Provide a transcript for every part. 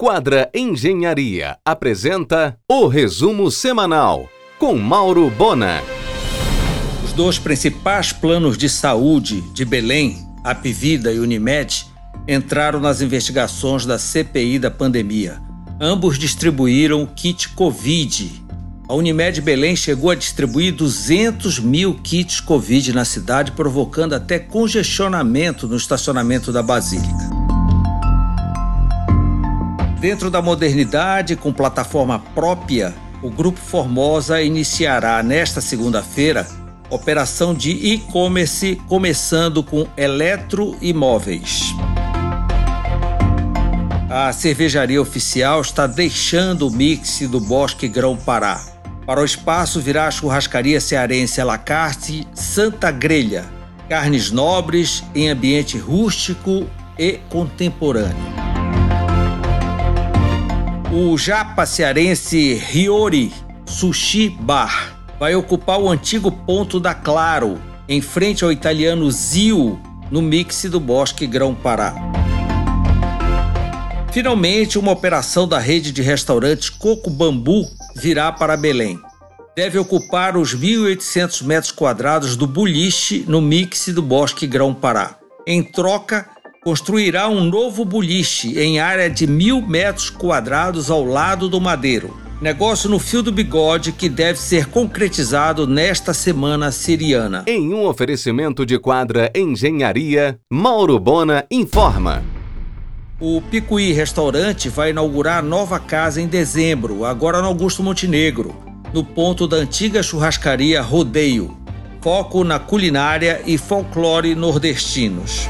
Quadra Engenharia apresenta o resumo semanal com Mauro Bona. Os dois principais planos de saúde de Belém, Apivida e Unimed, entraram nas investigações da CPI da pandemia. Ambos distribuíram kit Covid a Unimed Belém chegou a distribuir 200 mil kits Covid na cidade, provocando até congestionamento no estacionamento da Basílica. Dentro da modernidade, com plataforma própria, o Grupo Formosa iniciará nesta segunda-feira operação de e-commerce começando com eletroimóveis. A cervejaria oficial está deixando o mix do Bosque Grão Pará. Para o espaço virá a churrascaria cearense Alacarte Santa Grelha, carnes nobres em ambiente rústico e contemporâneo. O japa cearense Riori Sushi Bar vai ocupar o antigo ponto da Claro, em frente ao italiano Zio, no mix do Bosque Grão Pará. Finalmente, uma operação da rede de restaurantes Coco Bambu virá para Belém. Deve ocupar os 1.800 metros quadrados do boliche no mix do Bosque Grão-Pará. Em troca, construirá um novo boliche em área de mil metros quadrados ao lado do Madeiro. Negócio no fio do bigode que deve ser concretizado nesta semana siriana. Em um oferecimento de quadra Engenharia, Mauro Bona informa. O Picuí Restaurante vai inaugurar nova casa em dezembro, agora no Augusto Montenegro, no ponto da antiga churrascaria Rodeio. Foco na culinária e folclore nordestinos.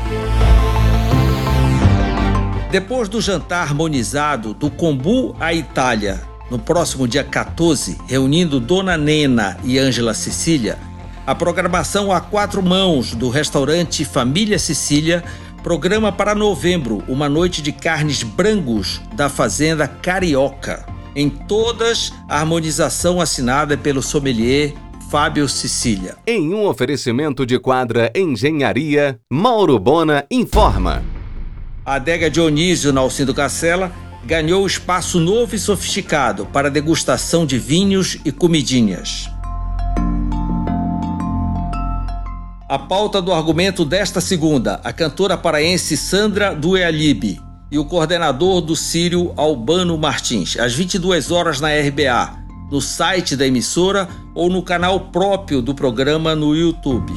Depois do jantar harmonizado do Combu à Itália, no próximo dia 14, reunindo Dona Nena e Ângela Cecília, a programação a quatro mãos do restaurante Família Cecília Programa para novembro, uma noite de carnes brangos da Fazenda Carioca. Em todas, a harmonização assinada pelo sommelier Fábio Sicília. Em um oferecimento de quadra Engenharia, Mauro Bona informa. A adega Dionísio na Alcindo Cacela ganhou espaço novo e sofisticado para degustação de vinhos e comidinhas. A pauta do argumento desta segunda, a cantora paraense Sandra Duealibe e o coordenador do Sírio Albano Martins, às 22 horas na RBA, no site da emissora ou no canal próprio do programa no YouTube.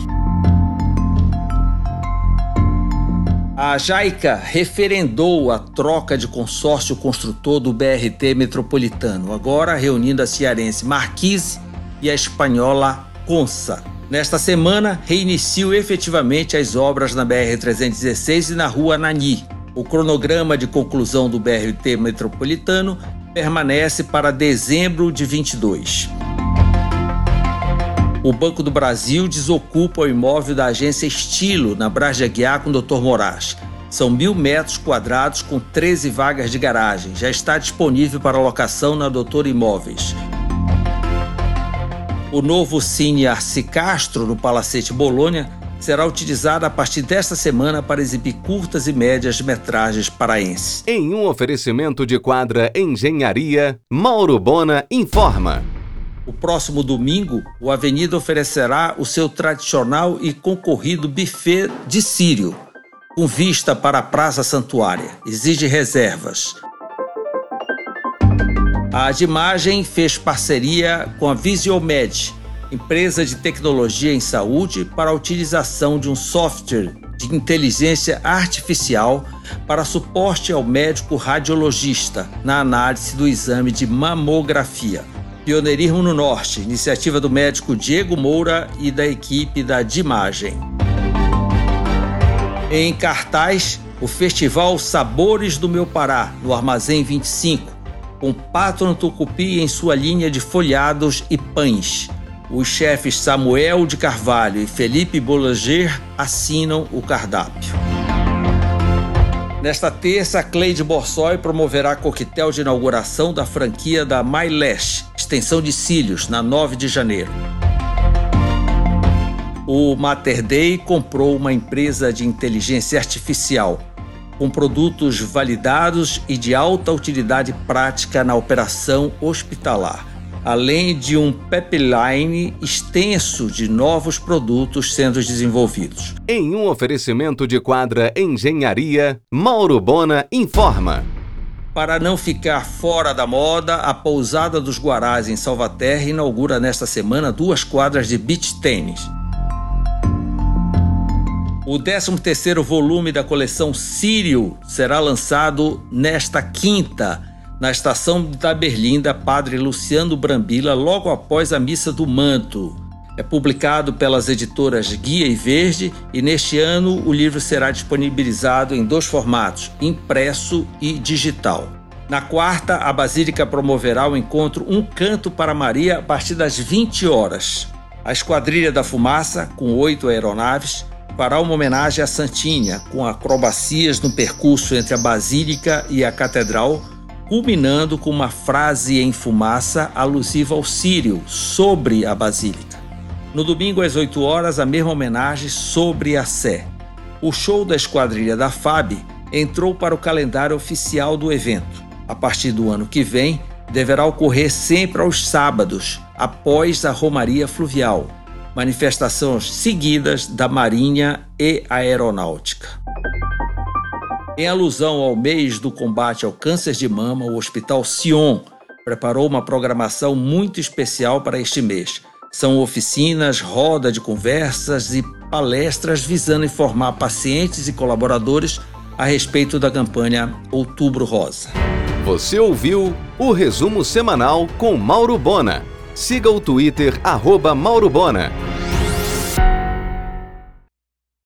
A JAICA referendou a troca de consórcio construtor do BRT metropolitano, agora reunindo a cearense Marquise e a espanhola Consa. Nesta semana, reinicio efetivamente as obras na BR-316 e na Rua Nani. O cronograma de conclusão do BRT metropolitano permanece para dezembro de 22. O Banco do Brasil desocupa o imóvel da agência Estilo, na Brás de Aguiar, com o Dr. Moraes. São mil metros quadrados com 13 vagas de garagem. Já está disponível para locação na Doutor Imóveis. O novo Cine Arci Castro, no Palacete Bolônia, será utilizado a partir desta semana para exibir curtas e médias metragens paraenses. Em um oferecimento de quadra Engenharia, Mauro Bona informa. O próximo domingo, o Avenida oferecerá o seu tradicional e concorrido buffet de sírio, com vista para a Praça Santuária. Exige reservas. A Adimagem fez parceria com a Visiomed, empresa de tecnologia em saúde, para a utilização de um software de inteligência artificial para suporte ao médico radiologista na análise do exame de mamografia. Pioneirismo no Norte, iniciativa do médico Diego Moura e da equipe da Dimagem. Em cartaz, o festival Sabores do Meu Pará, no Armazém 25, com Patron Tucupi em sua linha de folhados e pães. Os chefes Samuel de Carvalho e Felipe Boulanger assinam o cardápio. Nesta terça, Cleide Borsoi promoverá coquetel de inauguração da franquia da MyLash, extensão de cílios, na 9 de janeiro. O Mater Dei comprou uma empresa de inteligência artificial com produtos validados e de alta utilidade prática na operação hospitalar, além de um pipeline extenso de novos produtos sendo desenvolvidos. Em um oferecimento de quadra Engenharia, Mauro Bona informa. Para não ficar fora da moda, a Pousada dos Guarás em Salvaterra inaugura nesta semana duas quadras de beach tênis. O 13º volume da coleção Sírio será lançado nesta quinta, na estação da Berlinda Padre Luciano Brambila, logo após a Missa do Manto. É publicado pelas editoras Guia e Verde e neste ano o livro será disponibilizado em dois formatos, impresso e digital. Na quarta, a Basílica promoverá o encontro Um Canto para Maria a partir das 20 horas. A Esquadrilha da Fumaça, com oito aeronaves, fará uma homenagem à Santinha, com acrobacias no percurso entre a Basílica e a Catedral, culminando com uma frase em fumaça alusiva ao Sírio sobre a Basílica. No domingo às 8 horas, a mesma homenagem sobre a Sé. O show da esquadrilha da FAB entrou para o calendário oficial do evento. A partir do ano que vem, deverá ocorrer sempre aos sábados, após a Romaria Fluvial, manifestações seguidas da Marinha e Aeronáutica. Em alusão ao mês do combate ao câncer de mama, o Hospital Sion preparou uma programação muito especial para este mês são oficinas, roda de conversas e palestras visando informar pacientes e colaboradores a respeito da campanha Outubro Rosa. Você ouviu o resumo semanal com Mauro Bona. Siga o Twitter, arroba Mauro Bona.